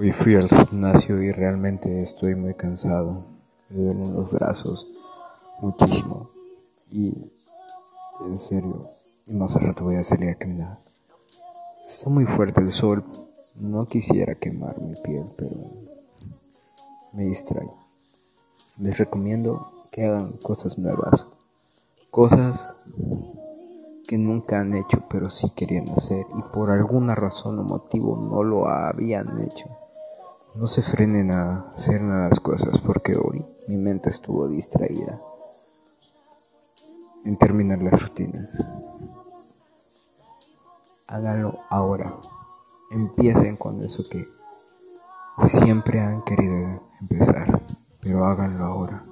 Hoy fui al gimnasio y realmente estoy muy cansado. Me duelen los brazos muchísimo. Y en serio, y más al rato voy a salir a caminar. Está muy fuerte el sol. No quisiera quemar mi piel, pero me distrae. Les recomiendo que hagan cosas nuevas. Cosas que nunca han hecho, pero sí querían hacer y por alguna razón o motivo no lo habían hecho. No se frenen a hacer nada las cosas porque hoy mi mente estuvo distraída en terminar las rutinas. Háganlo ahora. Empiecen con eso que siempre han querido empezar, pero háganlo ahora.